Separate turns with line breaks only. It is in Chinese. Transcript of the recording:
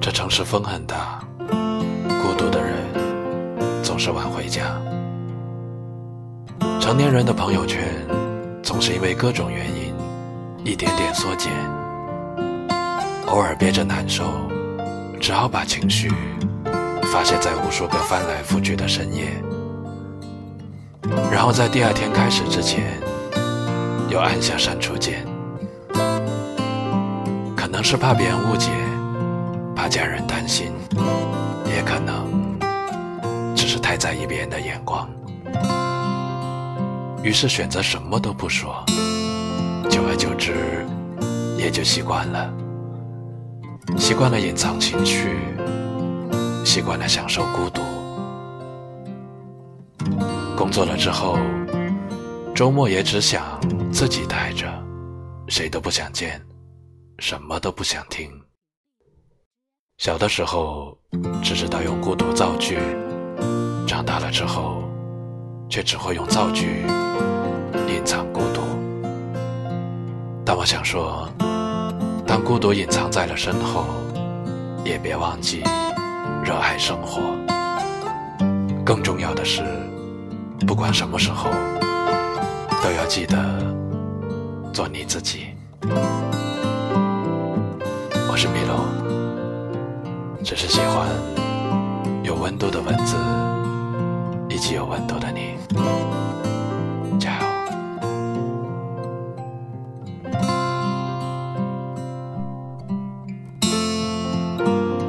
这城市风很大，孤独的人总是晚回家。成年人的朋友圈总是因为各种原因一点点缩减，偶尔憋着难受，只好把情绪发泄在无数个翻来覆去的深夜，然后在第二天开始之前又按下删除键。是怕别人误解，怕家人担心，也可能只是太在意别人的眼光。于是选择什么都不说，久而久之，也就习惯了。习惯了隐藏情绪，习惯了享受孤独。工作了之后，周末也只想自己待着，谁都不想见，什么都不想听。小的时候只知道用孤独造句，长大了之后。却只会用造句隐藏孤独，但我想说，当孤独隐藏在了身后，也别忘记热爱生活。更重要的是，不管什么时候，都要记得做你自己。我是米洛，只是喜欢有温度的文字。以及有温度的你。